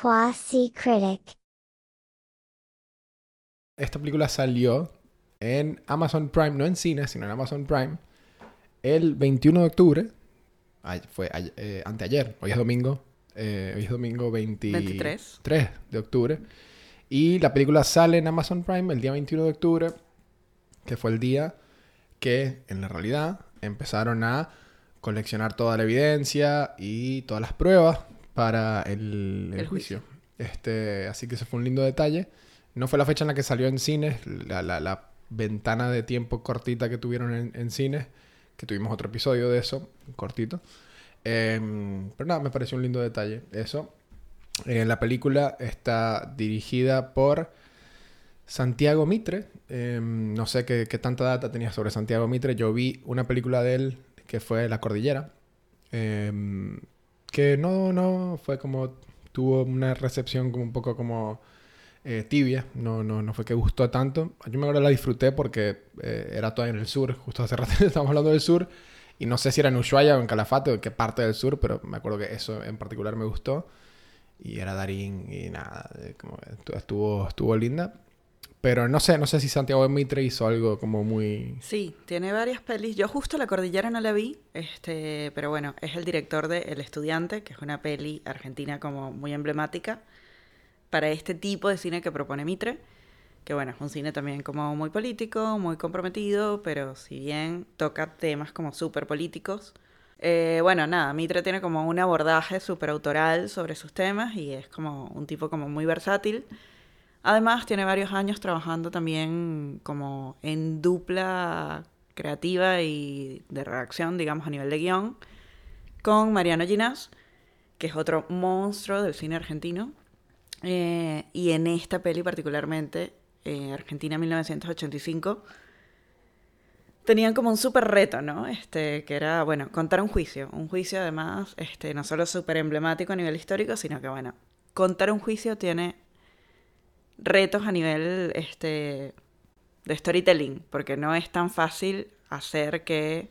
Quasi Critic. Esta película salió en Amazon Prime, no en cine, sino en Amazon Prime, el 21 de octubre. Ay, fue ay- eh, anteayer, hoy es domingo. eh, hoy es domingo 23 23. de octubre. Y la película sale en Amazon Prime el día 21 de octubre, que fue el día que en la realidad empezaron a coleccionar toda la evidencia y todas las pruebas para el, el El juicio. Este, así que ese fue un lindo detalle. No fue la fecha en la que salió en cines, la, la- la ventana de tiempo cortita que tuvieron en, en cines, que tuvimos otro episodio de eso, cortito. Em, pero nada, me pareció un lindo detalle eso. Eh, la película está dirigida por Santiago Mitre. Em, no sé qué, qué tanta data tenía sobre Santiago Mitre. Yo vi una película de él que fue La Cordillera. Que no, no, fue como... Tuvo una recepción como un poco como eh, tibia. No, no, no fue que gustó tanto. Yo me acuerdo la disfruté porque eh, era todavía en el sur. Justo hace rato estábamos hablando del sur. Y no sé si era en Ushuaia o en Calafate o en qué parte del sur, pero me acuerdo que eso en particular me gustó. Y era Darín y nada, como estuvo, estuvo linda. Pero no sé, no sé si Santiago Mitre hizo algo como muy... Sí, tiene varias pelis. Yo justo La Cordillera no la vi, este, pero bueno, es el director de El Estudiante, que es una peli argentina como muy emblemática para este tipo de cine que propone Mitre. Que bueno, es un cine también como muy político, muy comprometido, pero si bien toca temas como súper políticos. eh, bueno, nada, Mitre tiene como un abordaje súper autoral sobre sus temas y es como un tipo como muy versátil. Además, tiene varios años trabajando también como en dupla creativa y de redacción, digamos, a nivel de guion, con Mariano Ginás, que es otro monstruo del cine argentino. Eh, y en esta peli particularmente, eh, Argentina 1985, tenían como un súper reto, ¿no? Este, que era, bueno, contar un juicio. Un juicio además, este, no solo súper emblemático a nivel histórico, sino que, bueno, contar un juicio tiene retos a nivel este, de storytelling, porque no es tan fácil hacer que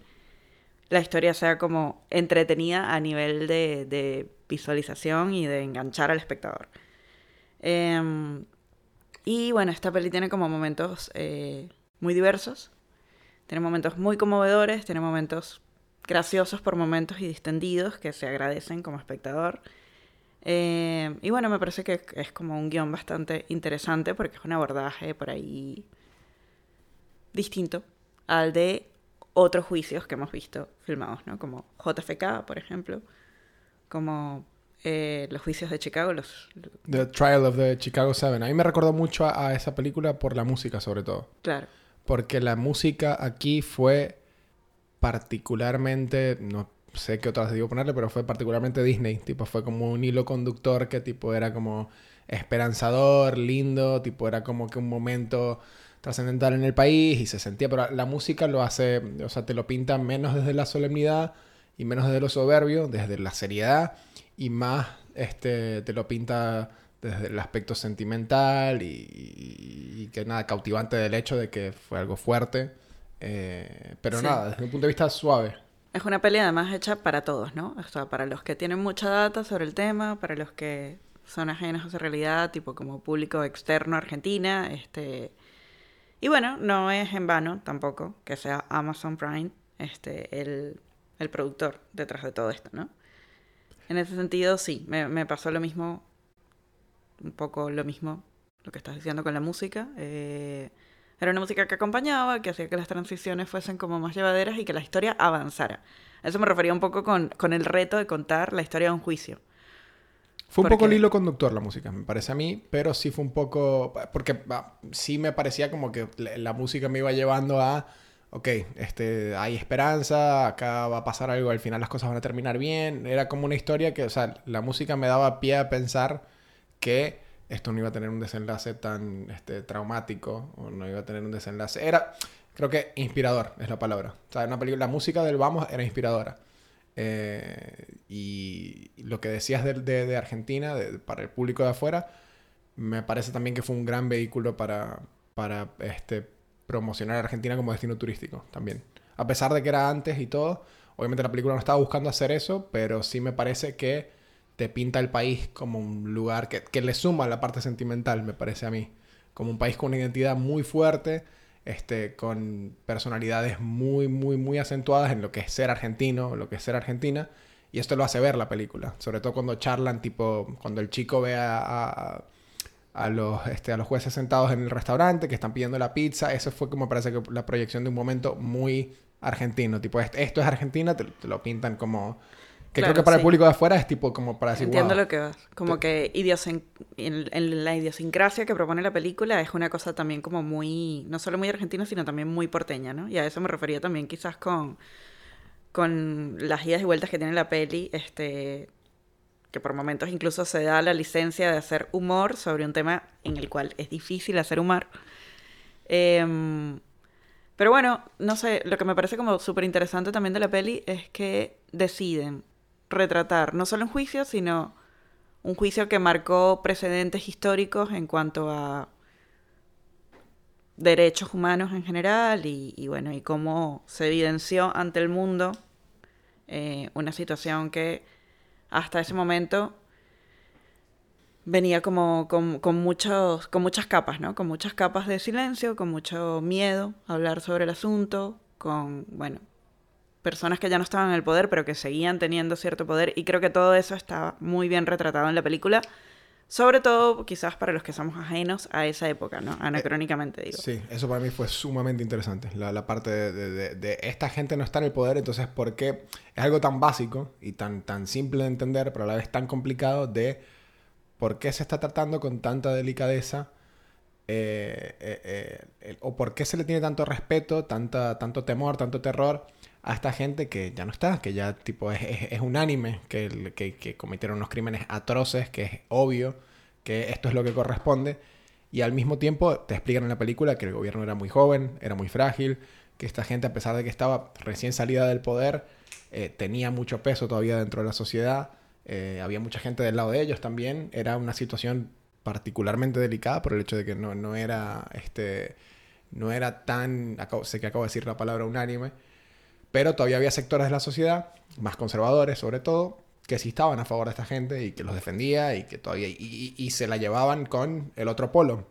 la historia sea como entretenida a nivel de, visualización y de enganchar al espectador. Em, y bueno, esta peli tiene como momentos eh, muy diversos. Tiene momentos muy conmovedores, tiene momentos graciosos por momentos y distendidos que se agradecen como espectador. Eh, y bueno, me parece que es como un guion bastante interesante porque es un abordaje por ahí distinto al de otros juicios que hemos visto filmados, ¿no? Como JFK, por ejemplo, como eh, los juicios de Chicago, los... The Trial of the Chicago Seven. A mí me recordó mucho a, a esa película por la música sobre todo. Claro, Porque la música aquí fue particularmente, no sé qué otras digo ponerle, pero fue particularmente Disney. Tipo, fue como un hilo conductor que tipo era como esperanzador, lindo, tipo era como que un momento trascendental en el país y se sentía, pero la música lo hace, o sea, te lo pinta menos desde la solemnidad y menos desde lo soberbio, desde la seriedad y más este, te lo pinta desde el aspecto sentimental y, y- y que nada, cautivante del hecho de que fue algo fuerte. eh, pero Sí. nada, desde un punto de vista suave. Es una peli además hecha para todos, ¿no? O sea, para los que tienen mucha data sobre el tema, para los que son ajenos a esa realidad, tipo como público externo Argentina, este... Y bueno, no es en vano tampoco que sea Amazon Prime este, el, el productor detrás de todo esto, ¿no? En ese sentido, sí, me, me pasó lo mismo, un poco lo mismo, lo que estás diciendo con la música. eh, era una música que acompañaba, que hacía que las transiciones fuesen como más llevaderas y que la historia avanzara. A eso me refería un poco con, con el reto de contar la historia de un juicio. Fue un poco el hilo conductor la música, me parece a mí, pero sí fue un poco, porque ah, sí me parecía como que la, la música me iba llevando a, ok, este, hay esperanza, acá va a pasar algo, al final las cosas van a terminar bien. Era como una historia que, o sea, la música me daba pie a pensar que esto no iba a tener un desenlace tan este, traumático, o no iba a tener un desenlace. Era, creo que inspirador es la palabra. O sea, una película, la música del Vamos era inspiradora. Eh, y lo que decías de, de- de Argentina, de- para el público de afuera, me parece también que fue un gran vehículo para, para este, promocionar a Argentina como destino turístico también. A pesar de que era antes y todo, obviamente la película no estaba buscando hacer eso, pero sí me parece que te pinta el país como un lugar que, que le suma la parte sentimental, me parece a mí. Como un país con una identidad muy fuerte, este, con personalidades muy, muy, muy acentuadas en lo que es ser argentino, lo que es ser argentina. Y esto lo hace ver la película. Sobre todo cuando charlan, tipo, cuando el chico ve a, a, los, este, a los jueces sentados en el restaurante que están pidiendo la pizza. Eso fue como parece que la proyección de un momento muy argentino. Tipo, esto es Argentina, te, lo pintan como... Que creo que para el público de afuera es tipo como para decir, Entiendo lo que vas. Como que en, la idiosincrasia que propone la película es una cosa también como muy, no solo muy argentina, sino también muy porteña, ¿no? Y a eso me refería también quizás con, con las idas y vueltas que tiene la peli, este, que por momentos incluso se da la licencia de hacer humor sobre un tema en el cual es difícil hacer humor. Em, pero bueno, no sé, lo que me parece como súper interesante también de la peli es que deciden retratar no solo un juicio, sino un juicio que marcó precedentes históricos en cuanto a derechos humanos en general y, bueno, y cómo se evidenció ante el mundo eh, una situación que hasta ese momento venía como con, muchos, con muchas capas, ¿no? Con muchas capas de silencio, con mucho miedo a hablar sobre el asunto, con, bueno, personas que ya no estaban en el poder, pero que seguían teniendo cierto poder. Y creo que todo eso está muy bien retratado en la película. Sobre todo, quizás para los que somos ajenos a esa época, ¿no? Anacrónicamente, digo. Sí, eso para mí fue sumamente interesante. La, parte de, esta gente no está en el poder, entonces, ¿por qué es algo tan básico y tan, tan simple de entender, pero a la vez tan complicado de por qué se está tratando con tanta delicadeza? Eh, eh, eh, o por qué se le tiene tanto respeto, tanta, tanto temor, tanto terror a esta gente que ya no está, que ya tipo es, es, unánime, que, que, cometieron unos crímenes atroces, que es obvio que esto es lo que corresponde. Y al mismo tiempo te explican en la película que el gobierno era muy joven, era muy frágil, que esta gente a pesar de que estaba recién salida del poder, eh, tenía mucho peso todavía dentro de la sociedad, eh, había mucha gente del lado de ellos también, era una situación particularmente delicada por el hecho de que no, no era, este, no era tan, sé que acabo de decir la palabra unánime, pero todavía había sectores de la sociedad, más conservadores sobre todo, que sí estaban a favor de esta gente y que los defendía y que todavía... y, se la llevaban con el otro polo.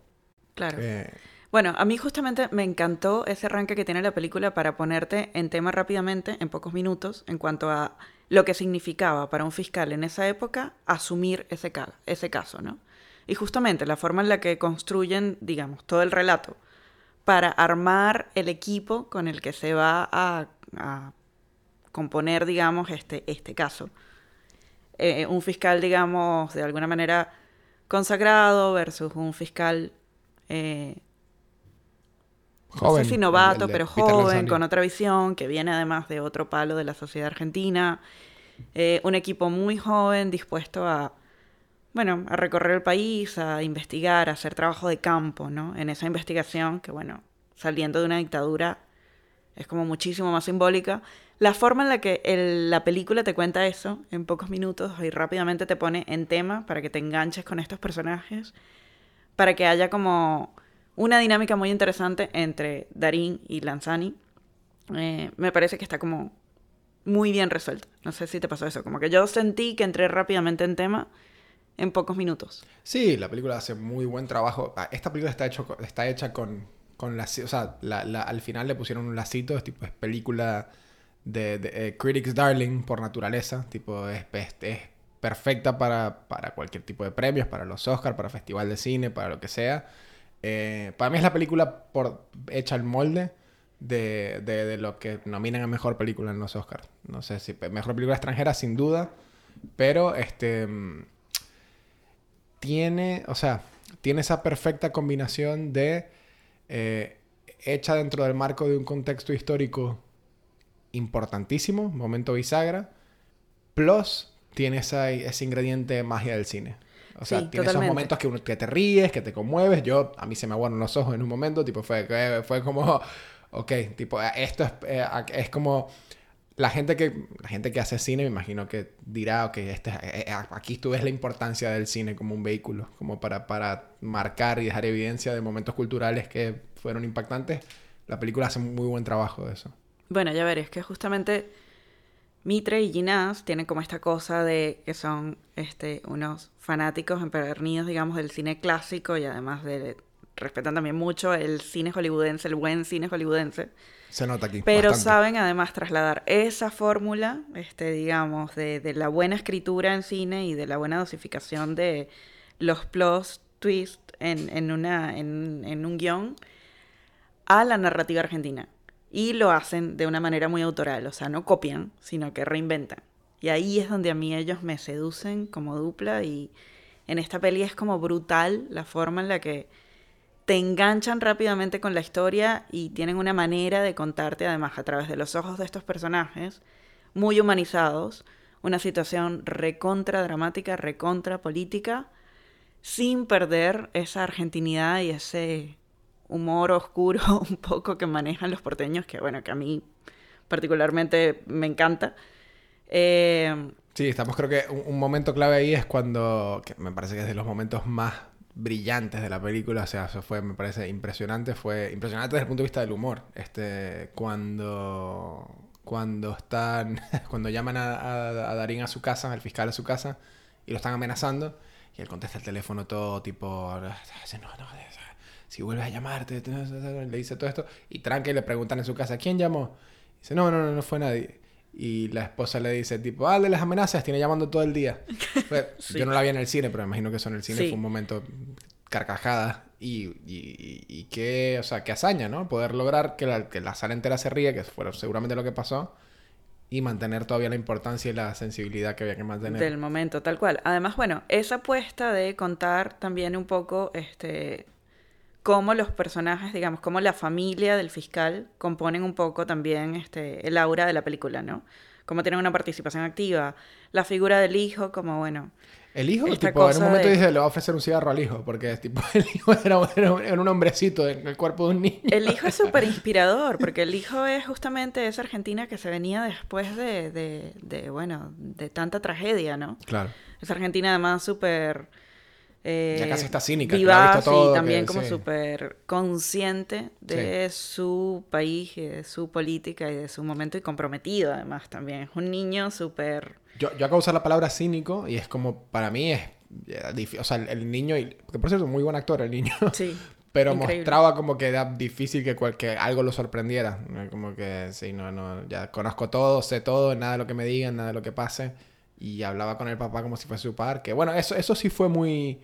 Claro. Eh, bueno, a mí justamente me encantó ese arranque que tiene la película para ponerte en tema rápidamente, en pocos minutos, en cuanto a lo que significaba para un fiscal en esa época asumir ese, ese caso, ¿no? Y justamente la forma en la que construyen, digamos, todo el relato para armar el equipo con el que se va a a componer, digamos, este, este caso. Eh, un fiscal, digamos, de alguna manera consagrado versus un fiscal, eh, joven, no sé si novato, pero joven, con otra visión, que viene además de otro palo de la sociedad argentina. Eh, un equipo muy joven, dispuesto a, bueno, a recorrer el país, a investigar, a hacer trabajo de campo, ¿no? En esa investigación que, bueno, saliendo de una dictadura es como muchísimo más simbólica. La forma en la que la película te cuenta eso en pocos minutos y rápidamente te pone en tema para que te enganches con estos personajes, para que haya como una dinámica muy interesante entre Darín y Lanzani, eh, me parece que está como muy bien resuelta. No sé si te pasó eso, como que yo sentí que entré rápidamente en tema en pocos minutos. Sí, la película hace muy buen trabajo. Ah, esta película está, hecho, está hecha con, con la, o sea, al final le pusieron un lacito, es tipo, es película de, eh, Critics Darling por naturaleza, tipo, es, perfecta para, para, cualquier tipo de premios, para los Oscars, para festival de cine, para lo que sea. Eh, para mí es la película por, hecha al molde de, de, lo que nominan a mejor película en los Oscars. No sé si mejor película extranjera, sin duda, pero este tiene, o sea, tiene esa perfecta combinación de eh, hecha dentro del marco de un contexto histórico importantísimo, momento bisagra, plus tiene ese ingrediente de magia del cine. O sea, tiene esos momentos que, que, te ríes, que te conmueves. Yo, a mí se me aguaron los ojos en un momento, tipo, fue, fue como, ok, tipo, esto es, eh, es como la gente que la gente que hace cine me imagino que dirá que este, eh, eh, aquí tú ves la importancia del cine como un vehículo como para, para marcar y dejar evidencia de momentos culturales que fueron impactantes la película hace muy buen trabajo de eso bueno ya veré es que justamente Mitre y Ginás tienen como esta cosa de que son este, unos fanáticos empedernidos, digamos, del cine clásico y además de respetan también mucho el cine hollywoodense, el buen cine hollywoodense. Se nota aquí. Pero bastante. saben además trasladar esa fórmula, este, digamos, de, de la buena escritura en cine y de la buena dosificación de los plot twists en, en, una, en, en un guion a la narrativa argentina. Y lo hacen de una manera muy autoral, o sea, no copian, sino que reinventan. Y ahí es donde a mí ellos me seducen como dupla y en esta peli es como brutal la forma en la que te enganchan rápidamente con la historia y tienen una manera de contarte, además, a través de los ojos de estos personajes, muy humanizados, una situación recontra dramática, recontra política, sin perder esa argentinidad y ese humor oscuro un poco que manejan los porteños, que bueno, que a mí particularmente me encanta. Eh, Sí, estamos creo que un, un momento clave ahí es cuando, que me parece que es de los momentos más brillantes de la película, o sea, eso fue, me parece impresionante, fue impresionante desde el punto de vista del humor, este, cuando, cuando están, cuando llaman a, a, Darín a su casa, al fiscal a su casa, y lo están amenazando, y él contesta el teléfono todo tipo, no, no, si vuelves a llamarte, le dice todo esto, y tranque le preguntan en su casa, ¿quién llamó? Dice, no, no, no, no fue nadie. Y la esposa le dice, tipo, ah, de las amenazas, tiene llamando todo el día. Fue- Sí. Yo no la vi en el cine, pero me imagino que eso en el cine Sí. fue un momento carcajada. Y, y, y- y qué, o sea, qué hazaña, ¿no? Poder lograr que la, que la sala entera se ríe, que fue seguramente lo que pasó, y mantener todavía la importancia y la sensibilidad que había que mantener. del momento, tal cual. Además, bueno, esa apuesta de contar también un poco este cómo los personajes, digamos, cómo la familia del fiscal componen un poco también este el aura de la película, ¿no? Cómo tienen una participación activa, la figura del hijo, como bueno, El hijo, tipo, en un momento de- dice, le va a ofrecer un cigarro al hijo, porque tipo, el hijo era, era- era un hombrecito en el cuerpo de un niño. El hijo es súper inspirador, porque el hijo es justamente esa Argentina que se venía después de, de, de, bueno, de tanta tragedia, ¿no? Claro. Esa Argentina además súper... eh, Ya casi está cínica, todo, y también que- como sí. súper consciente de su país y de su política y de su momento y comprometido además también. Es un niño súper... Yo, yo acabo de usar la palabra cínico y es como, para mí es eh, difí- O sea, el, el niño, y, que por cierto, muy buen actor el niño, Sí. pero increíble. mostraba como que era difícil que, cual- que algo lo sorprendiera. Como que, sí, no, no, ya conozco todo, sé todo, nada de lo que me digan, nada de lo que pase. Y hablaba con el papá como si fuese su padre. Que bueno, eso, eso sí fue muy...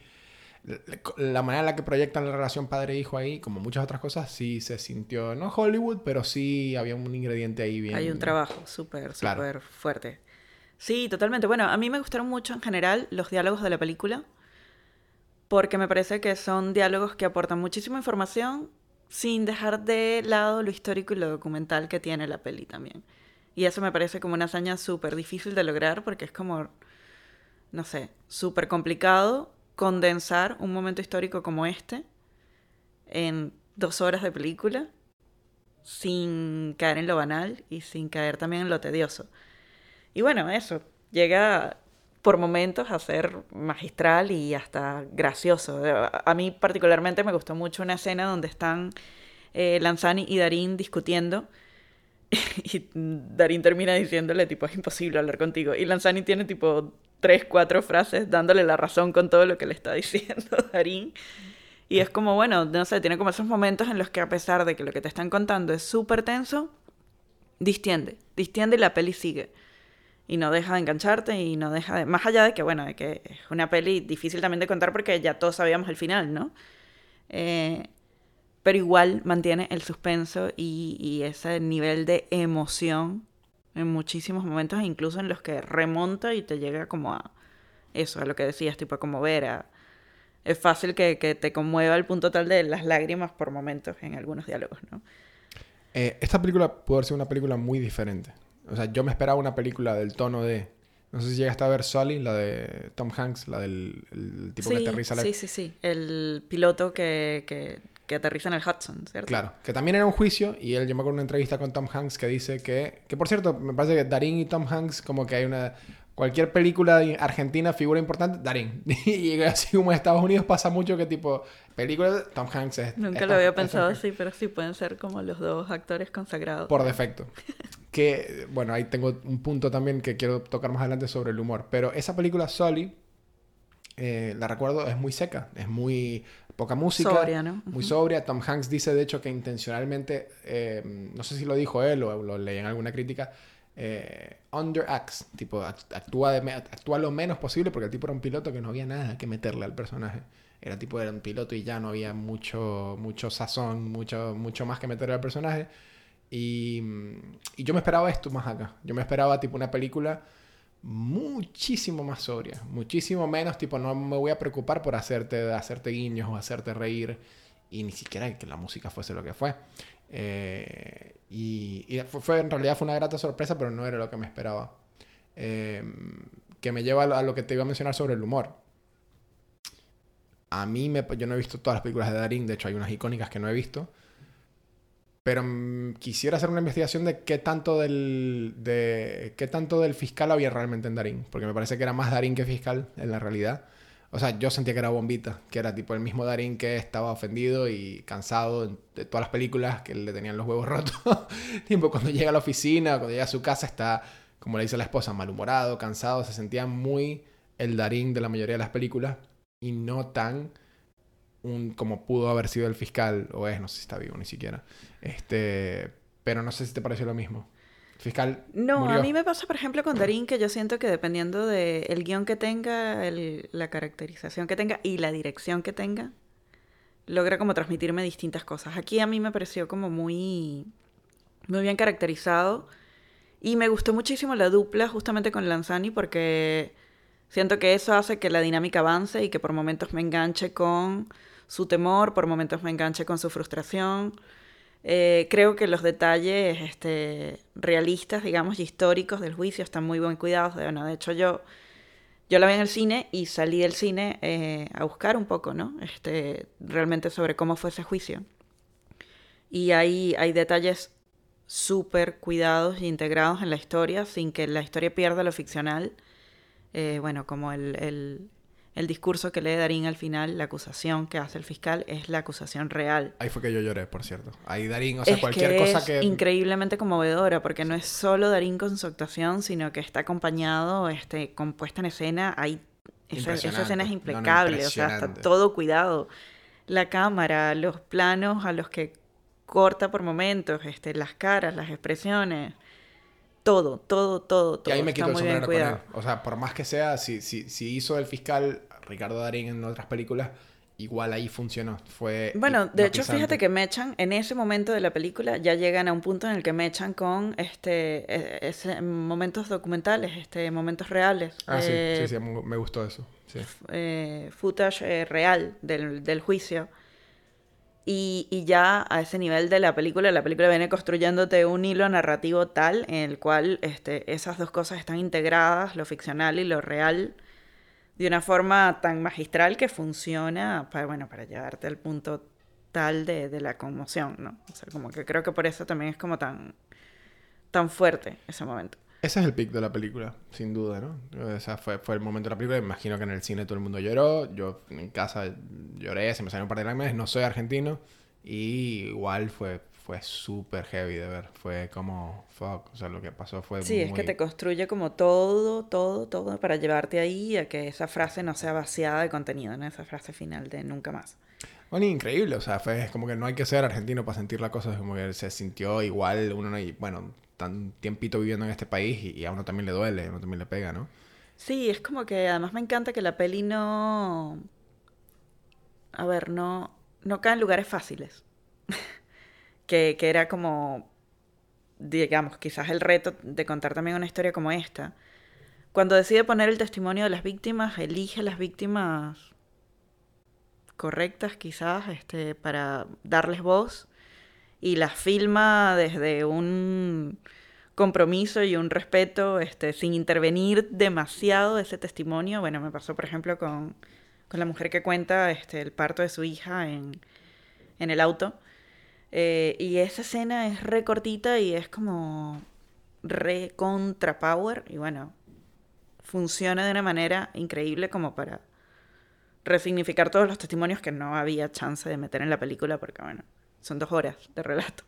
La manera en la que proyectan la relación padre-hijo ahí, como muchas otras cosas, sí se sintió, no Hollywood, pero sí había un ingrediente ahí bien. Hay un trabajo súper, Claro. súper fuerte. Sí, totalmente. Bueno, a mí me gustaron mucho en general los diálogos de la película, porque me parece que son diálogos que aportan muchísima información sin dejar de lado lo histórico y lo documental que tiene la peli también. Y eso me parece como una hazaña súper difícil de lograr, porque es como, no sé, súper complicado condensar un momento histórico como este en dos horas de película sin caer en lo banal y sin caer también en lo tedioso. Y bueno, eso, llega por momentos a ser magistral y hasta gracioso. A a mí particularmente me gustó mucho una escena donde están eh, Lanzani y Darín discutiendo y Darín termina diciéndole tipo es imposible hablar contigo y Lanzani tiene tipo tres, cuatro frases dándole la razón con todo lo que le está diciendo Darín. Y es como, bueno, no sé, tiene como esos momentos en los que a pesar de que lo que te están contando es súper tenso, distiende, distiende y la peli sigue. Y no deja de engancharte y no deja de... Más allá de que, bueno, de que es una peli difícil también de contar porque ya todos sabíamos el final, ¿no? Eh, pero igual mantiene el suspenso y, y ese nivel de emoción en muchísimos momentos, incluso en los que remonta y te llega como a eso, a lo que decías, tipo a conmover, a... Es fácil que, que te conmueva al punto tal de las lágrimas por momentos en algunos diálogos, ¿no? Eh, esta película pudo haber sido una película muy diferente. O sea, yo me esperaba una película del tono de... No sé si llegaste a ver Sully, la de Tom Hanks, la del el tipo que aterriza la... sí, sí, sí. El piloto que, que, que aterriza en el Hudson, ¿cierto? Claro, que también era un juicio y él, yo me acuerdo una entrevista con Tom Hanks que dice que... Que por cierto, me parece que Darín y Tom Hanks como que hay una... Cualquier película argentina, figura importante, Darín. y así como en Estados Unidos pasa mucho que tipo... Película, Tom Hanks es... Nunca es lo había es pensado Hanks. así, pero sí pueden ser como los dos actores consagrados. Por defecto. que, bueno, ahí tengo un punto también que quiero tocar más adelante sobre el humor. Pero esa película, Sully, eh, la recuerdo, es muy seca, es muy poca música. Sobria, ¿no? Muy sobria. Tom Hanks dice, de hecho, que intencionalmente, eh, no sé si lo dijo él o lo leí en alguna crítica, eh, underacts, tipo, act- actúa, de actúa lo menos posible porque el tipo era un piloto que no había nada que meterle al personaje. Era tipo, era un piloto y ya no había mucho, mucho sazón, mucho, mucho más que meterle al personaje. Y, y yo me esperaba esto más acá. Yo me esperaba tipo una película muchísimo más sobria, muchísimo menos, tipo, no me voy a preocupar por hacerte, hacerte guiños o hacerte reír y ni siquiera que la música fuese lo que fue. Eh, y y fue, en realidad fue una grata sorpresa, pero no era lo que me esperaba. Eh, que me lleva a lo, que te iba a mencionar sobre el humor. A mí, yo no he visto todas las películas de Darín, de hecho hay unas icónicas que no he visto. Pero mm, quisiera hacer una investigación de qué tanto del, de, qué tanto del fiscal había realmente en Darín. Porque me parece que era más Darín que fiscal en la realidad. O sea, yo sentía que era Bombita, que era tipo el mismo Darín que estaba ofendido y cansado de todas las películas, que le tenían los huevos rotos. tipo, cuando llega a la oficina, cuando llega a su casa, está, como le dice la esposa, malhumorado, cansado. Se sentía muy el Darín de la mayoría de las películas y no tan un, como pudo haber sido el fiscal, o es, no sé si está vivo ni siquiera. Este, pero no sé si te pareció lo mismo. Fiscal No, murió. a mí me pasa, por ejemplo, con Darín, que yo siento que dependiendo del guion que tenga, el- la caracterización que tenga y la dirección que tenga, logra como transmitirme distintas cosas. Aquí a mí me pareció como muy, muy bien caracterizado y me gustó muchísimo la dupla justamente con Lanzani porque siento que eso hace que la dinámica avance y que por momentos me enganche con su temor, por momentos me enganche con su frustración. Eh, creo que los detalles este, realistas, digamos, y históricos del juicio están muy bien cuidados. Bueno, de hecho, yo, yo la vi en el cine y salí del cine eh, a buscar un poco, ¿no? Este, realmente sobre cómo fue ese juicio. Y hay, hay detalles súper cuidados y integrados en la historia sin que la historia pierda lo ficcional. Eh, bueno, como el, el discurso que lee Darín al final, la acusación que hace el fiscal es la acusación real. Ahí fue que yo lloré, por cierto. Ahí Darín, o sea, es cualquier que cosa es que... increíblemente conmovedora, porque no es solo Darín con su actuación, sino que está acompañado, este, con puesta en escena. Hay, esa, esa escena es Impresionante. No, no, impecable, o sea, está todo cuidado. La cámara, los planos a los que corta por momentos, este, las caras, las expresiones, todo, todo, todo, Y todo. ahí me está quito el sombrero con él. cuidado. O sea, por más que sea, si, si, si hizo el fiscal Ricardo Darín en otras películas, igual ahí funcionó. Fue Bueno, de hecho, fíjate que Mechan, en ese momento de la película, ya llegan a un punto en el que Mechan con este, eh, ese- momentos documentales, este, momentos reales. Ah, sí, eh, sí, sí, me me gustó eso. Sí. eh, footage eh, real del, del juicio. Y, y ya a ese nivel de la película, la película viene construyéndote un hilo narrativo tal en el cual este, esas dos cosas están integradas, lo ficcional y lo real, de una forma tan magistral que funciona para, bueno, para llevarte al punto tal de, de la conmoción, ¿no? O sea, como que creo que por eso también es como tan, tan fuerte ese momento. Ese es el pic de la película, sin duda, ¿no? O sea, fue, fue el momento de la película. Imagino que en el cine todo el mundo lloró. Yo en casa lloré, se me salieron un par de lágrimas. No soy argentino. Y igual fue, fue súper heavy de ver. Fue como, fuck. O sea, lo que pasó fue Sí, es muy... que te construye como todo, todo, todo para llevarte ahí a que esa frase no sea vaciada de contenido, ¿no? Esa frase final de nunca más. Bueno, increíble, o sea, fue es como que no hay que ser argentino para sentir la cosa, es como que se sintió igual, uno no, y bueno, tan tiempito viviendo en este país y, y a uno también le duele, a uno también le pega, ¿no? Sí, es como que además me encanta que la peli no... A ver, no, no cae en lugares fáciles. que, que era como, digamos, quizás el reto de contar también una historia como esta. Cuando decide poner el testimonio de las víctimas, elige las víctimas correctas quizás este, para darles voz y las filma desde un compromiso y un respeto este, sin intervenir demasiado ese testimonio. Bueno, me pasó por ejemplo con, con la mujer que cuenta este, el parto de su hija en, en el auto. Eh, y esa escena es re cortita y es como re contra power y bueno, funciona de una manera increíble como para resignificar todos los testimonios que no había chance de meter en la película porque bueno, son dos horas de relato.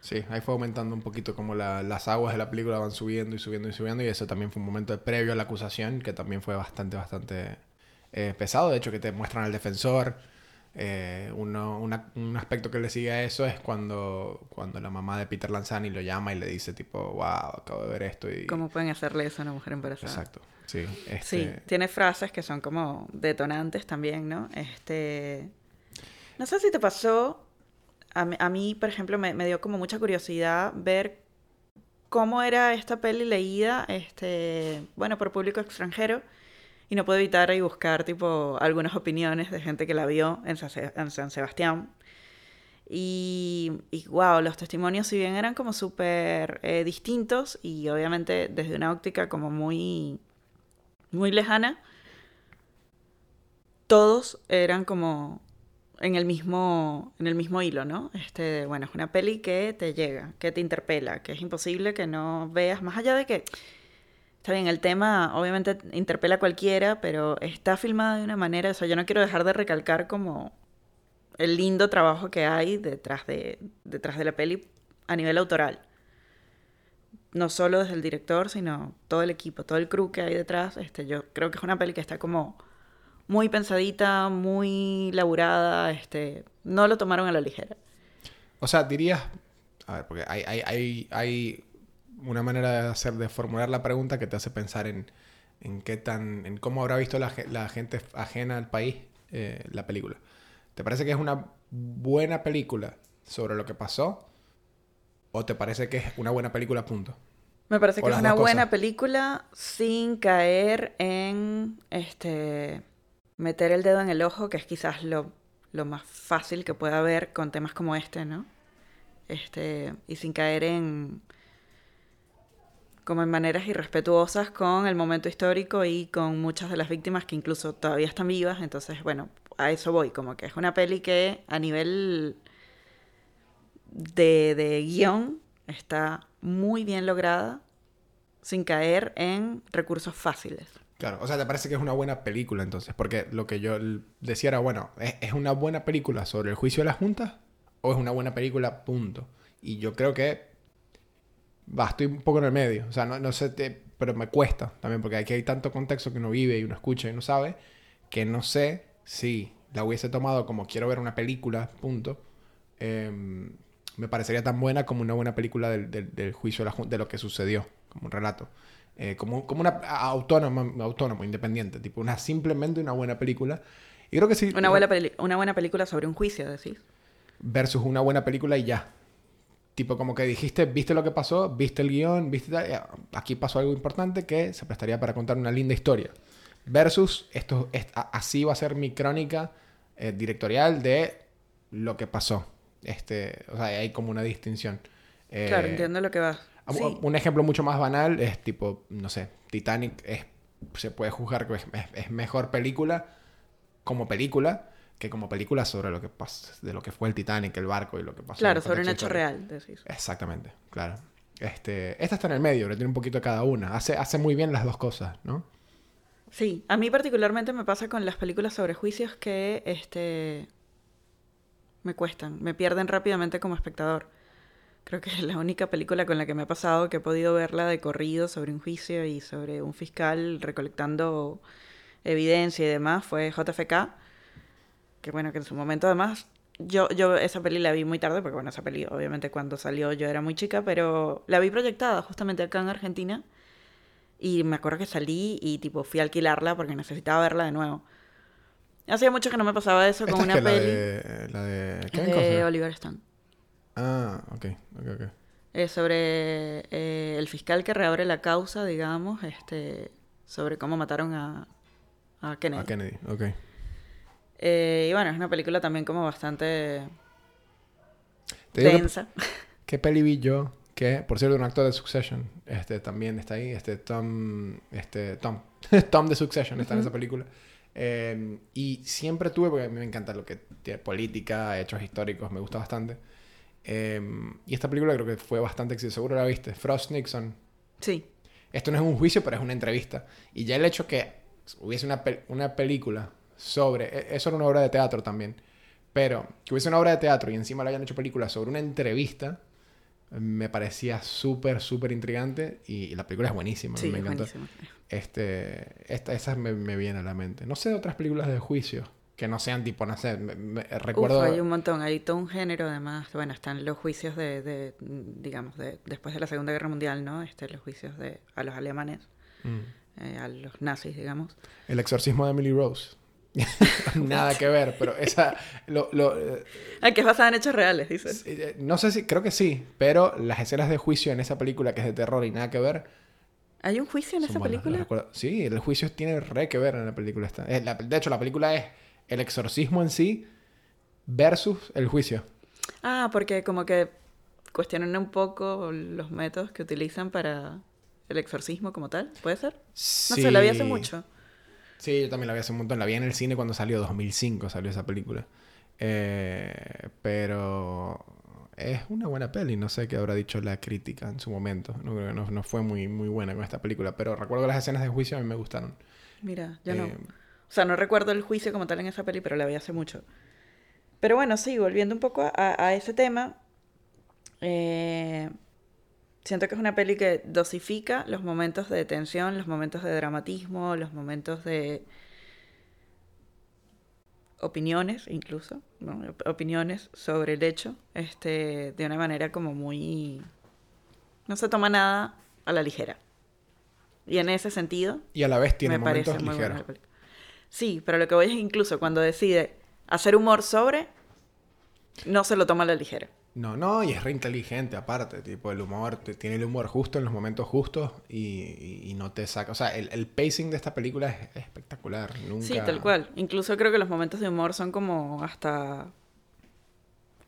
Sí, ahí fue aumentando un poquito como la- las aguas de la película van subiendo y subiendo y subiendo y eso también fue un momento de previo a la acusación que también fue bastante, bastante eh, pesado. De hecho, que te muestran al defensor. Eh, uno- una- un aspecto que le sigue a eso es cuando, cuando la mamá de Peter Lanzani lo llama y le dice tipo, wow, acabo de ver esto y... ¿Cómo pueden hacerle eso a una mujer embarazada? Exacto, sí. Este... Sí, tiene frases que son como detonantes también, ¿no? Este. No sé si te pasó. A mí, por ejemplo, me, dio como mucha curiosidad ver cómo era esta peli leída, este, bueno, por público extranjero. Y no puedo evitar ahí buscar, tipo, algunas opiniones de gente que la vio en San, Sebastián. Y, y wow, los testimonios, si bien eran como súper eh, distintos y obviamente desde una óptica como muy, muy lejana, todos eran como en el mismo, en el mismo hilo, ¿no? Este, bueno, es una peli que te llega, que te interpela, que es imposible que no veas, más allá de que, está bien, el tema obviamente interpela a cualquiera, pero está filmada de una manera, o sea, yo no quiero dejar de recalcar como el lindo trabajo que hay detrás de, detrás de la peli a nivel autoral. No solo desde el director, sino todo el equipo, todo el crew que hay detrás. Este, yo creo que es una peli que está como muy pensadita, muy laburada. Este, no lo tomaron a la ligera. O sea, dirías. A ver, porque hay, hay, hay, hay una manera de hacer, de formular la pregunta que te hace pensar en, en qué tan. en cómo habrá visto la, ge- la gente ajena al país eh, la película. ¿Te parece que es una buena película sobre lo que pasó? ¿O te parece que es una buena película, punto? Me parece que es una buena cosas. película sin caer en este meter el dedo en el ojo, que es quizás lo, lo más fácil que pueda haber con temas como este, ¿no? Este, y sin caer en como en maneras irrespetuosas con el momento histórico y con muchas de las víctimas que incluso todavía están vivas. Entonces, bueno, a eso voy, como que es una peli que a nivel de, de guion está muy bien lograda sin caer en recursos fáciles. Claro, o sea, ¿te parece que es una buena película entonces? Porque lo que yo decía era, bueno, ¿es, una buena película sobre el juicio de las juntas o es una buena película, punto? Y yo creo que, va, estoy un poco en el medio, o sea, no, sé, pero me cuesta también, porque aquí hay tanto contexto que uno vive y uno escucha y uno sabe, que no sé si la hubiese tomado como quiero ver una película, punto. em, me parecería tan buena como una buena película del, del- juicio de, la, de lo que sucedió, como un relato. Eh, como, como una a- autónoma, autónomo, independiente, tipo una simplemente una buena película. Y creo que sí. Una buena, una buena película sobre un juicio, decís. Versus una buena película y ya. Tipo, como que dijiste, viste lo que pasó, viste el guion, viste tal, eh, aquí pasó algo importante que se prestaría para contar una linda historia. Versus, esto, es- así va a ser mi crónica eh, directorial de lo que pasó. Este, o sea, hay como una distinción. Eh, claro, entiendo lo que va. Un- Sí. Un ejemplo mucho más banal es tipo, no sé, Titanic es, se puede juzgar que es, mejor película como película que como película sobre lo que pasa, de lo que fue el Titanic, el barco y lo que pasó. Claro, sobre un hecho real, decís. Exactamente, claro. Este, esta está en el medio, le tiene un poquito de cada una. Hace, hace muy bien las dos cosas, ¿no? Sí, a mí particularmente me pasa con las películas sobre juicios que este me cuestan, me pierden rápidamente como espectador. Creo que es la única película con la que me ha pasado que he podido verla de corrido sobre un juicio y sobre un fiscal recolectando evidencia y demás fue JFK. Que bueno, que en su momento además yo, yo esa peli la vi muy tarde, porque bueno, esa peli obviamente cuando salió yo era muy chica, pero la vi proyectada justamente acá en Argentina. Y me acuerdo que salí y tipo fui a alquilarla porque necesitaba verla de nuevo. Hacía mucho que no me pasaba eso con Esta una es que peli. la de, la de de. Oliver Stone. Ah, ok, ok, ok. Es sobre eh, el fiscal que reabre la causa, digamos, este, sobre cómo mataron a, a Kennedy. A Kennedy, ok. Eh, y bueno, es una película también como bastante Te digo que-. ¿Qué peli vi yo? Que, por cierto, un actor de Succession este, también está ahí. Este Tom. Este, Tom. Tom de Succession está en esa película. Eh, y siempre tuve, porque a mí me encanta lo que tiene política, hechos históricos, me gusta bastante. Eh, y esta película creo que fue bastante exitosa. Seguro la viste. Frost Nixon. Sí, Esto no es un juicio, pero es una entrevista. Y ya el hecho que hubiese una, pel- una película sobre... e- Eso era una obra de teatro también. Pero que hubiese una obra de teatro y encima le hayan hecho película sobre una entrevista, me parecía súper, súper intrigante y, y la película es buenísima, Sí, me encantó. buenísimo. Este, esta, esas me, me vienen a la mente. No sé de otras películas de juicio que no sean tipo, no sé, me- me- recuerdo... Uf, hay un montón, hay todo un género además. Bueno, están los juicios de, de, digamos, de después de la Segunda Guerra Mundial, ¿no? Este, los juicios de a los alemanes, Mm. eh, a los nazis, digamos. El exorcismo de Emily Rose. Nada que ver, pero esa... Lo, lo, eh, Ah, que es basada en hechos reales, dices. eh, no sé si... Creo que sí, pero las escenas de juicio en esa película que es de terror y nada que ver... ¿Hay un juicio en esa buenas, película? Sí, el juicio tiene re que ver en la película esta. La- de hecho, la película es el exorcismo en sí versus el juicio. Ah, porque como que cuestionan un poco los métodos que utilizan para el exorcismo como tal, ¿puede ser? No sé, la vi hace Sí. mucho. Sí, yo también la vi hace un montón. La vi en el cine cuando salió, 2005 salió esa película. Eh, pero es una buena peli. No sé qué habrá dicho la crítica en su momento. No, creo que no, no fue muy, muy buena con esta película. Pero recuerdo las escenas de juicio a mí me gustaron. Mira, yo no. Eh, O sea, no recuerdo el juicio como tal en esa peli, pero la vi hace mucho. Pero bueno, sí, volviendo un poco a, a ese tema, eh, siento que es una peli que dosifica los momentos de tensión, los momentos de dramatismo, los momentos de opiniones incluso, ¿no? Op- opiniones sobre el hecho, este, de una manera como muy... No se toma nada a la ligera. Y en ese sentido, y a la vez tiene momentos ligeros. Sí, pero lo que voy es incluso cuando decide hacer humor sobre, no se lo toma a la ligera. No, no, y es re inteligente aparte, tipo el humor, tiene el humor justo en los momentos justos y, y- y no te saca, o sea, el, el pacing de esta película es espectacular, nunca... Sí, tal cual. Incluso creo que los momentos de humor son como hasta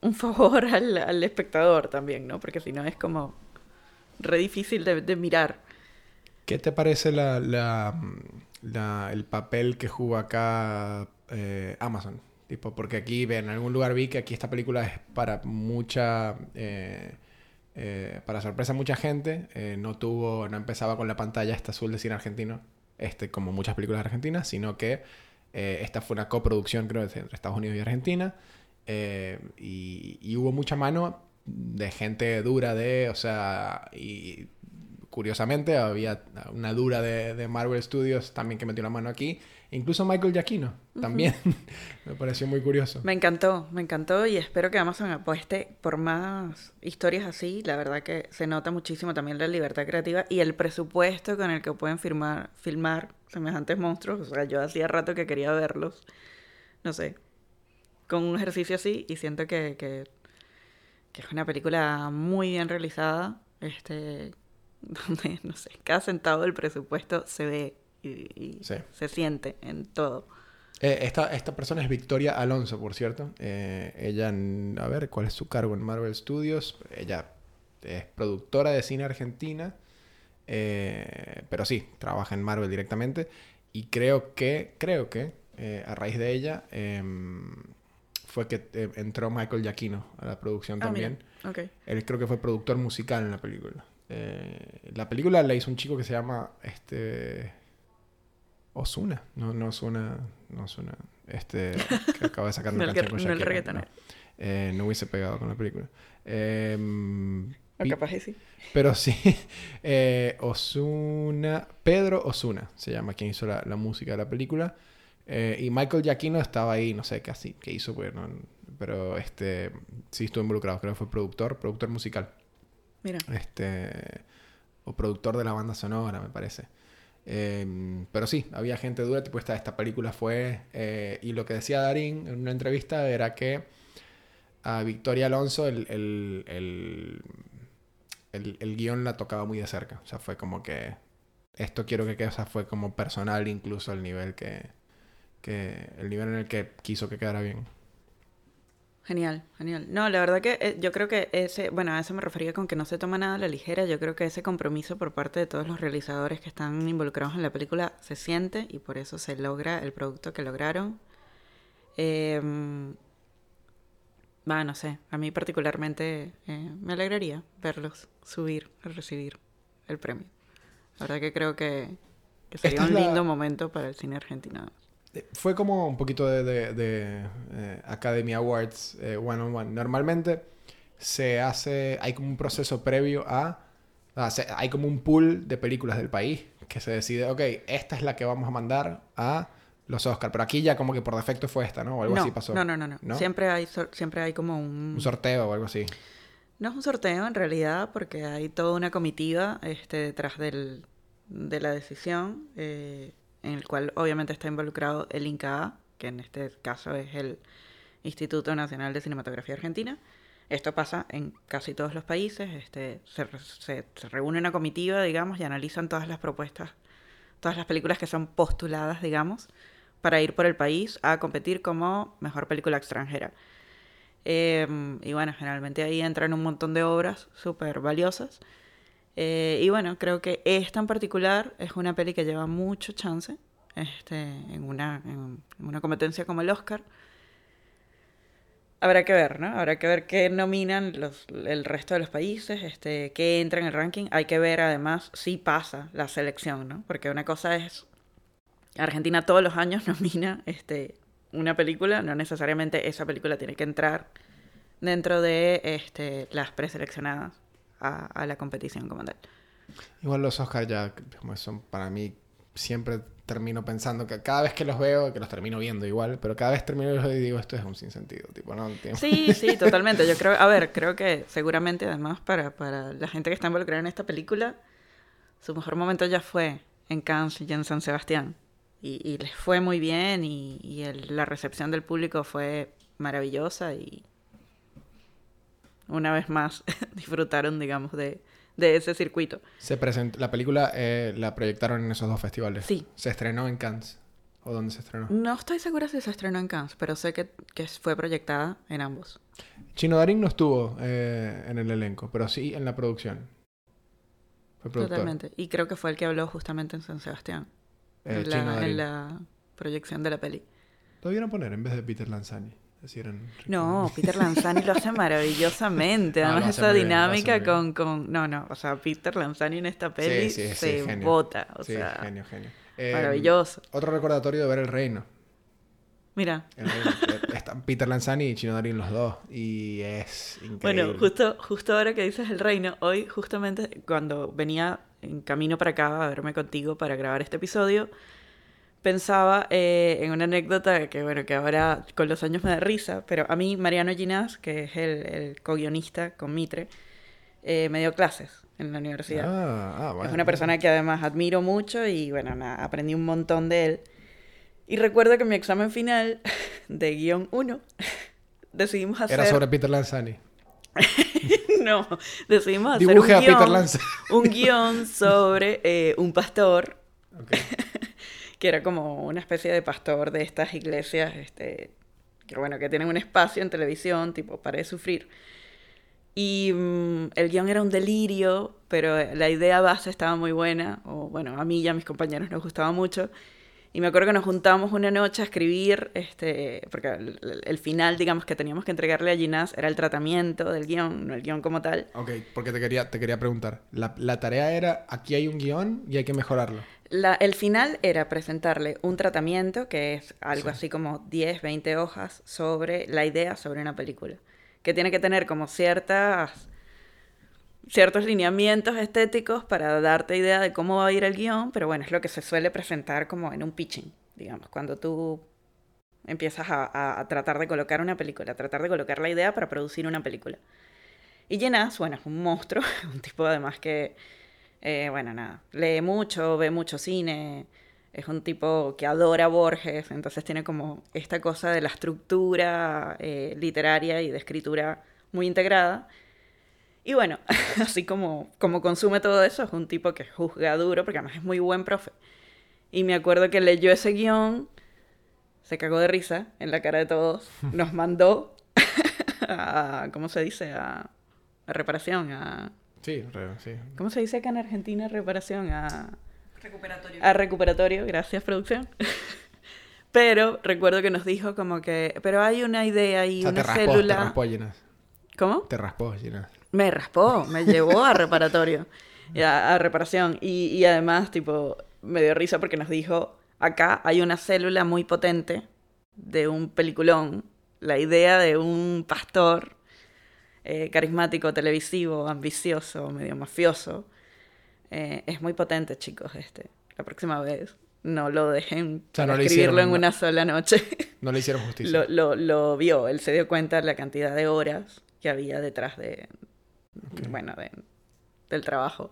un favor al, al espectador también, ¿no? Porque si no es como re difícil de, de mirar. ¿Qué te parece la, la- la- el papel que jugó acá eh, Amazon? Tipo, porque aquí en algún lugar vi que aquí esta película es para mucha, eh, eh, para sorpresa mucha gente, no tuvo, no empezaba con la pantalla esta azul de cine argentino, este como muchas películas argentinas, sino que esta fue una coproducción creo entre Estados Unidos y Argentina y, y hubo mucha mano de gente dura de, o sea, curiosamente había una dura de, de Marvel Studios también que metió la mano aquí. Incluso Michael Giacchino también. me pareció muy curioso. Me encantó, me encantó y espero que Amazon apueste por más historias así. La verdad que se nota muchísimo también la libertad creativa y el presupuesto con el que pueden firmar, filmar semejantes monstruos. O sea, yo hacía rato que quería verlos. No sé, con un ejercicio así y siento que, que, que es una película muy bien realizada. Este, donde, no sé, cada centavo del presupuesto se ve y, y Sí. se siente en todo. Eh, esta, esta persona es Victoria Alonso, por cierto. Eh, ella, a ver, ¿cuál es su cargo en Marvel Studios? Ella es productora de cine argentina. eh, pero sí, trabaja en Marvel directamente. Y creo que, creo que a raíz de ella em, fue que entró Michael Giacchino a la producción Ah, también. ok. Él creo que fue productor musical en la película. Eh, la película la hizo un chico que se llama este Osuna. No, no suena. No suena. Este. Que acaba de sacar una No canción con no el no. Eh, no hubiese pegado con la película. Em, O pi- capaz que sí. pero sí. eh, Osuna. Pedro Osuna se llama quien hizo la, la música de la película. Y Michael Giacchino estaba ahí, no sé qué así, qué hizo, pues, no- pero este sí estuvo involucrado, creo que fue productor, productor musical. Mira. Este. O productor de la banda sonora, me parece. Eh, pero sí, había gente dura, tipo esta, esta película fue... eh, y lo que decía Darín en una entrevista era que a Victoria Alonso el, el, el, el- el guion la tocaba muy de cerca. O sea, fue como que... Esto quiero que quede, o sea, fue como personal incluso el nivel que... que el nivel en el que quiso que quedara bien. Genial, genial. No, la verdad que eh, yo creo que ese, bueno, a eso me refería con que no se toma nada a la ligera. Yo creo que ese compromiso por parte de todos los realizadores que están involucrados en la película se siente y por eso se logra el producto que lograron. Eh, no sé, a mí particularmente eh, me alegraría verlos subir recibir el premio. La verdad que creo que, que sería Esta un la- lindo momento para el cine argentino. Eh, Fue como un poquito de, de- de, eh, Academy Awards eh, one on one. Normalmente se hace, hay como un proceso previo a, a se- hay como un pool de películas del país que se decide, ok, esta es la que vamos a mandar a los Oscars, pero aquí ya como que por defecto fue esta, ¿no? O algo no, así pasó. no, no, no, no. ¿No? Siempre hay, siempre hay como un... Un sorteo o algo así. No es un sorteo en realidad, porque hay toda una comitiva este, detrás del, de la decisión, eh, en el cual obviamente está involucrado el INCA, que en este caso es el Instituto Nacional de Cinematografía Argentina. Esto pasa en casi todos los países. Este, se, se- se reúne una comitiva, digamos, y analizan todas las propuestas, todas las películas que son postuladas, digamos, para ir por el país a competir como mejor película extranjera. Eh, y bueno, generalmente ahí entran un montón de obras súper valiosas. Eh, y bueno, creo que esta en particular es una peli que lleva mucho chance este, en, una, en, una competencia como el Oscar. Habrá que ver, ¿no? Habrá que ver qué nominan los, el resto de los países, este, qué entra en el ranking. Hay que ver además si pasa la selección, ¿no? Porque una cosa es Argentina todos los años nomina este, una película, no necesariamente esa película tiene que entrar dentro de este, las preseleccionadas a, a la competición como tal. Igual los Oscars ya como son para mí siempre termino pensando que cada vez que los veo, que los termino viendo igual, pero cada vez termino y digo esto es un sinsentido, tipo, no entiendo. Sí, sí, totalmente. Yo creo, a ver, creo que seguramente además para, para la gente que está involucrada en esta película, su mejor momento ya fue en Cannes y en San Sebastián. Y, y les fue muy bien y, y el- la recepción del público fue maravillosa y una vez más disfrutaron, digamos, de, de ese circuito. Se presentó, la película eh, la proyectaron en esos dos festivales. Sí. Se estrenó en Cannes. ¿O dónde se estrenó? No estoy segura si se estrenó en Cannes, pero sé que, que fue proyectada en ambos. Chino Darín no estuvo eh, en el elenco, pero sí en la producción. Fue productor. Totalmente. Y creo que fue el que habló justamente en San Sebastián. Eh, en, la, en la proyección de la peli. Lo debieron poner en vez de Peter Lanzani. No, Peter Lanzani lo hace maravillosamente. No, lo Además, hace esa dinámica bien. con, con. No, no. O sea, Peter Lanzani en esta peli sí, sí, se genio. bota. O sea, genio, genio. Eh, maravilloso. Otro recordatorio de ver El Reino. Mira. El Reino. Eh, Están Peter Lanzani y Chino Darín los dos. Y es increíble. Bueno, justo, justo ahora que dices el reino, hoy justamente cuando venía en camino para acá a verme contigo para grabar este episodio, pensaba eh, en una anécdota que, bueno, que ahora con los años me da risa, pero a mí Mariano Ginás, que es el, el co-guionista con Mitre, eh, me dio clases en la universidad. Ah, ah, bueno. Es una persona que además admiro mucho y bueno, nada, aprendí un montón de él. Y recuerdo que en mi examen final de guion 1 decidimos hacer... Era sobre Peter Lanzani. no, decidimos hacer Dibuje un a Peter guion, Lanzani. un guion sobre eh, un pastor Ok. Que era como una especie de pastor de estas iglesias, este, que bueno, que tienen un espacio en televisión, tipo, para sufrir. Y mm, el guion era un delirio, pero la idea base estaba muy buena, o bueno, a mí y a mis compañeros nos gustaba mucho. Y me acuerdo que nos juntamos una noche a escribir, este, porque el final, digamos, que teníamos que entregarle a Ginás era el tratamiento del guion, no el guion como tal. Ok, porque te quería, te quería preguntar. La, la tarea era, aquí hay un guion y hay que mejorarlo. La- el final era presentarle un tratamiento, que es algo Sí. así como 10, 20 hojas, sobre la idea sobre una película. Que tiene que tener como ciertas ciertos lineamientos estéticos para darte idea de cómo va a ir el guion, pero bueno, es lo que se suele presentar como en un pitching, digamos, cuando tú empiezas a, a- a tratar de colocar una película, a tratar de colocar la idea para producir una película. Y Jenaz, bueno, es un monstruo, un tipo además que, eh, bueno, nada, lee mucho, ve mucho cine, es un tipo que adora Borges, entonces tiene como esta cosa de la estructura eh, literaria y de escritura muy integrada. Y bueno, así como, como consume todo eso, es un tipo que juzga duro, porque además es muy buen profe. Y me acuerdo que leyó ese guion, se cagó de risa en la cara de todos, nos mandó a, ¿cómo se dice? A, a reparación, a... Sí, re- sí. ¿Cómo se dice acá en Argentina reparación? A, Recuperatorio. a recuperatorio, gracias producción. Pero recuerdo que nos dijo como que, pero hay una idea y O sea, te una raspó, célula. te raspó Ginás. ¿Cómo? Te raspó Ginás. Me raspó, me llevó a reparatorio, y a, a reparación. Y, y además, tipo, me dio risa porque nos dijo, acá hay una célula muy potente de un peliculón, la idea de un pastor eh, carismático, televisivo, ambicioso, medio mafioso. Eh, es muy potente, chicos, este. La próxima vez no lo dejen sea, no le escribirlo hicieron en una- sola noche. No le hicieron justicia. lo, lo, lo vio, él se dio cuenta de la cantidad de horas que había detrás de, bueno, de- del trabajo.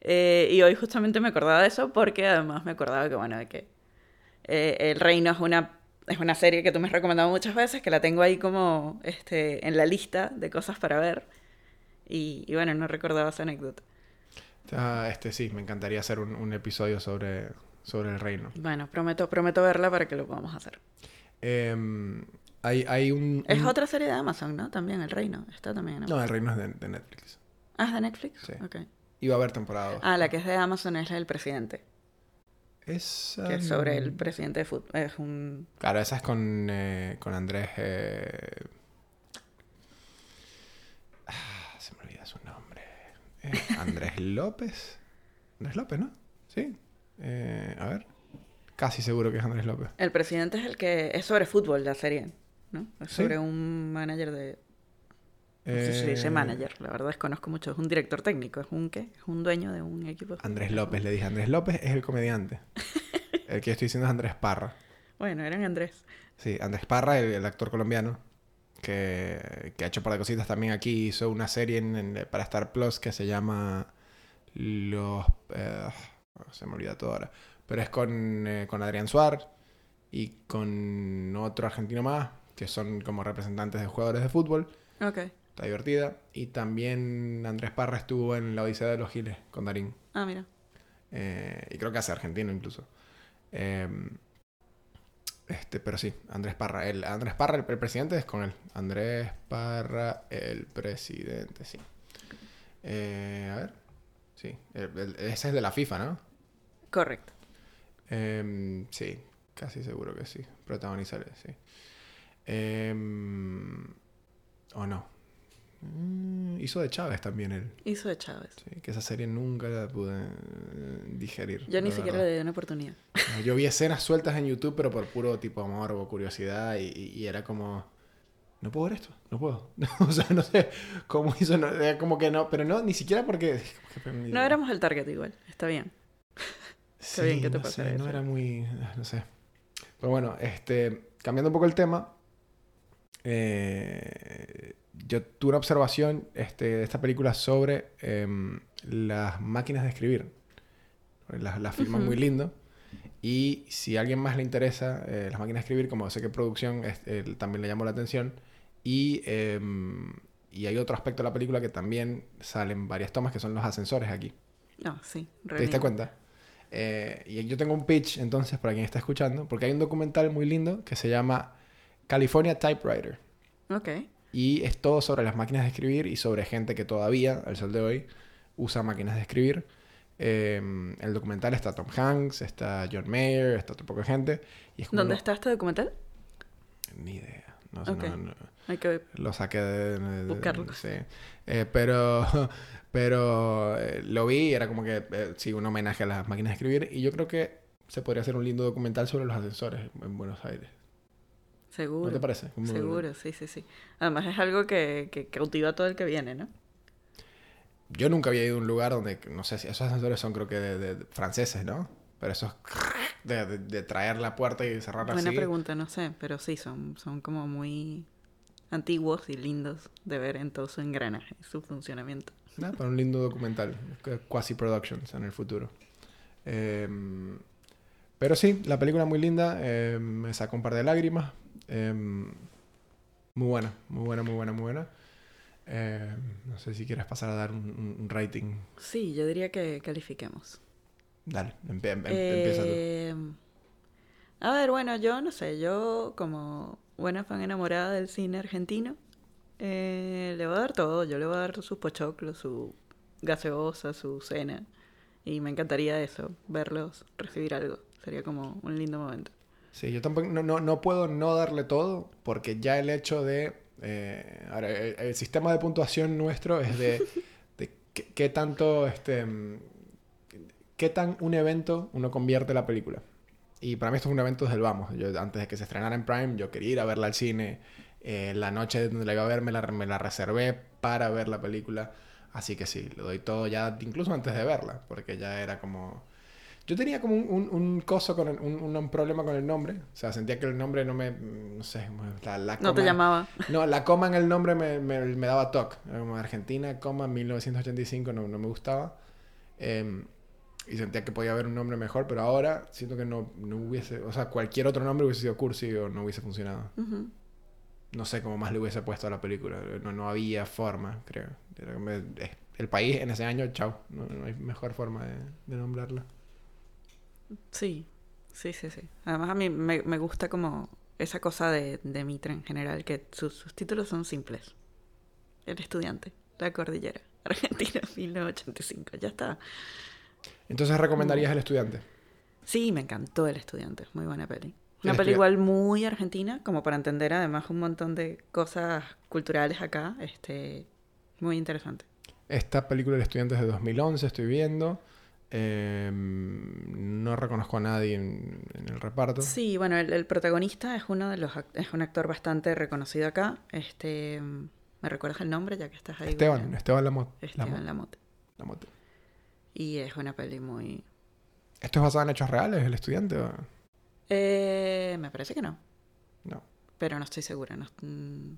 Eh, y hoy justamente me acordaba de eso porque además me acordaba que, bueno, de que eh, El Reino es una, es una serie que tú me has recomendado muchas veces, que la tengo ahí como este, en la lista de cosas para ver. Y, y bueno, no recordaba esa anécdota. Ah, este sí, me encantaría hacer un, un episodio sobre, sobre el reino. Bueno, prometo, prometo verla para que lo podamos hacer. Em, hay, hay un... Es otra serie de Amazon, ¿no? También El Reino. Está también en Amazon. No, el reino es de, de Netflix. Ah, ¿es de Netflix? Sí. Ok. Iba a haber temporada. Ah, la que es de Amazon es la del presidente. Es, Que es sobre el em, presidente de fútbol. Es un... Claro, esa es con, eh, con Andrés... eh, ah, se me olvida su nombre. Eh, Andrés López. Andrés López, ¿no? Sí. A ver. Casi seguro que es Andrés López. El presidente es el que... Es sobre fútbol la serie, ¿no? Es Sí. sobre un manager de... No sé si se dice Eh, manager. La verdad desconozco mucho. Es un director técnico. ¿Es un qué? Es un dueño de un equipo. Andrés. López, le dije. Andrés López es el comediante. El que yo estoy diciendo es Andrés Parra. Bueno, eran Andrés. Sí, Andrés Parra, el, el actor colombiano, que, que ha hecho un par de cositas también aquí. Hizo una serie en- en- para Star Plus que se llama Los... eh, se me olvida todo ahora. Pero es con, eh, con Adrián Suárez y con otro argentino más, que son como representantes de jugadores de fútbol. Ok. Está divertida. Y también Andrés Parra estuvo en La Odisea de los Giles con Darín. Ah, mira. Eh, y creo que hace argentino incluso. Eh, este, pero sí, Andrés Parra. El, Andrés Parra, el, el presidente, es con él. Andrés Parra, el presidente, sí. Eh, a ver. Sí, el- ese es de la FIFA, ¿no? Correcto. Em, sí, casi seguro que sí. Protagonizar, sí. Em, o no. Mm, hizo de Chávez también él. Hizo de Chávez. Sí, que esa serie nunca la pude eh, digerir. Yo ni siquiera verdad. le di una oportunidad. No, Yo vi escenas sueltas en YouTube, pero por puro tipo amor o curiosidad, y, era como, no puedo ver esto, no puedo. o sea, no sé cómo hizo, no, como que no, pero no, ni siquiera porque... No éramos el target igual. Está bien. Sí, bien que te no sé, no eso. era muy, no sé. Pero bueno, este, cambiando un poco el tema, eh, yo tuve una observación este, de esta película sobre em, las máquinas de escribir. Las, las filman muy lindo. Y si a alguien más le interesa eh, las máquinas de escribir, como sé que producción es- eh, también le llamó la atención. Y, em, y hay otro aspecto de la película que también salen varias tomas, que son los ascensores aquí. No, sí. re ¿Te diste bien. cuenta? Eh, y yo tengo un pitch, entonces, para quien está escuchando, porque hay un documental muy lindo que se llama California Typewriter. Ok. Y es todo sobre las máquinas de escribir y sobre gente que todavía, al sol de hoy, usa máquinas de escribir. Eh, el documental está Tom Hanks, está John Mayer, está otro poco de gente. Y es como ¿Dónde uno- está este documental? Ni idea. No sé, no- no- Hay que lo saqué de... de- de- Buscarlo. sí. Eh, pero pero eh, lo vi y era como que, eh, sí, un homenaje a las máquinas de escribir. Y yo creo que se podría hacer un lindo documental sobre los ascensores en Buenos Aires. Seguro. ¿No te parece? Como- Seguro, sí, sí, sí. Además es algo que, que cautiva a todo el que viene, ¿no? Yo nunca había ido a un lugar donde, no sé si esos ascensores son creo que de, de- de franceses, ¿no? Pero esos de, de- traer la puerta y cerrarla Buena así. pregunta, no sé, pero sí, son, son como muy antiguos y lindos de ver en todo su engranaje, su funcionamiento. Nada, para un lindo documental. que- Quasi Productions en el futuro. Em, pero sí, la película muy linda. em, me sacó un par de lágrimas. Em, muy buena, muy buena, muy buena, muy buena. Em, no sé si quieres pasar a dar un, rating. Sí, yo diría que califiquemos. Dale, empie- em- empieza tú. Eh, A ver, bueno, yo no sé, yo como buena fan enamorada del cine argentino, eh, le voy a dar todo, yo le voy a dar sus pochoclos, su gaseosa, su cena, y me encantaría eso, verlos, recibir algo, sería como un lindo momento. Sí, yo tampoco no, no, no puedo no darle todo porque ya el hecho de... eh, ahora, el, el sistema de puntuación nuestro es de, de qué, tanto, este, qué tan un evento uno convierte la película. Y para mí esto es un evento desde el vamos. Yo, antes de que se estrenara en Prime, yo quería ir a verla al cine. Eh, la noche donde la iba a ver me la, me la reservé para ver la película. Así que sí, le doy todo ya, incluso antes de verla, porque ya era como... Yo tenía como un, un, un coso con el- un, un problema con el nombre. O sea, sentía que el nombre no me... No sé, la, la No te llamaba. No, la coma en el nombre me, me, me daba toque. Como Argentina, coma 1985, no, no me gustaba. Eh, y sentía que podía haber un nombre mejor, pero ahora siento que no, no hubiese... O sea, cualquier otro nombre hubiese sido cursi o no hubiese funcionado. No sé cómo más le hubiese puesto a la película. No, no había forma, creo. Era El país en ese año, chao. No, no hay mejor forma de, de nombrarla. Sí, sí, sí, sí. Además a mí me, me gusta como esa cosa de, de Mitra en general, que sus, sus títulos son simples. El estudiante, la cordillera, Argentina, 1985, ya está. Entonces recomendarías El Estudiante. Sí, me encantó El estudiante, muy buena peli. Una El peli igual muy argentina, como para entender además un montón de cosas culturales acá, este, muy interesante. Esta película El Estudiante es de 2011, estoy viendo. Eh, no reconozco a nadie en, en el reparto. Sí, bueno, el, el protagonista es uno de los es un actor bastante reconocido acá. Este, ¿me recuerdas el nombre ya que estás ahí? Esteban? Esteban Lamotte. Esteban Lamotte. Y es una peli muy ¿Esto es basado en hechos reales, El Estudiante? o- eh, me parece que no, No. pero no estoy segura. No, mm,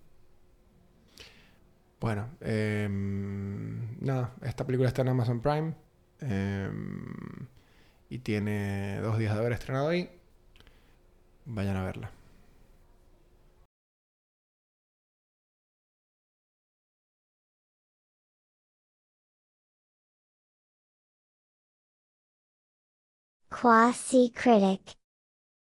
Bueno, eh, nada, esta película está en Amazon Prime eh, y tiene dos días de haber estrenado ahí. Vayan a verla. Quasi critic.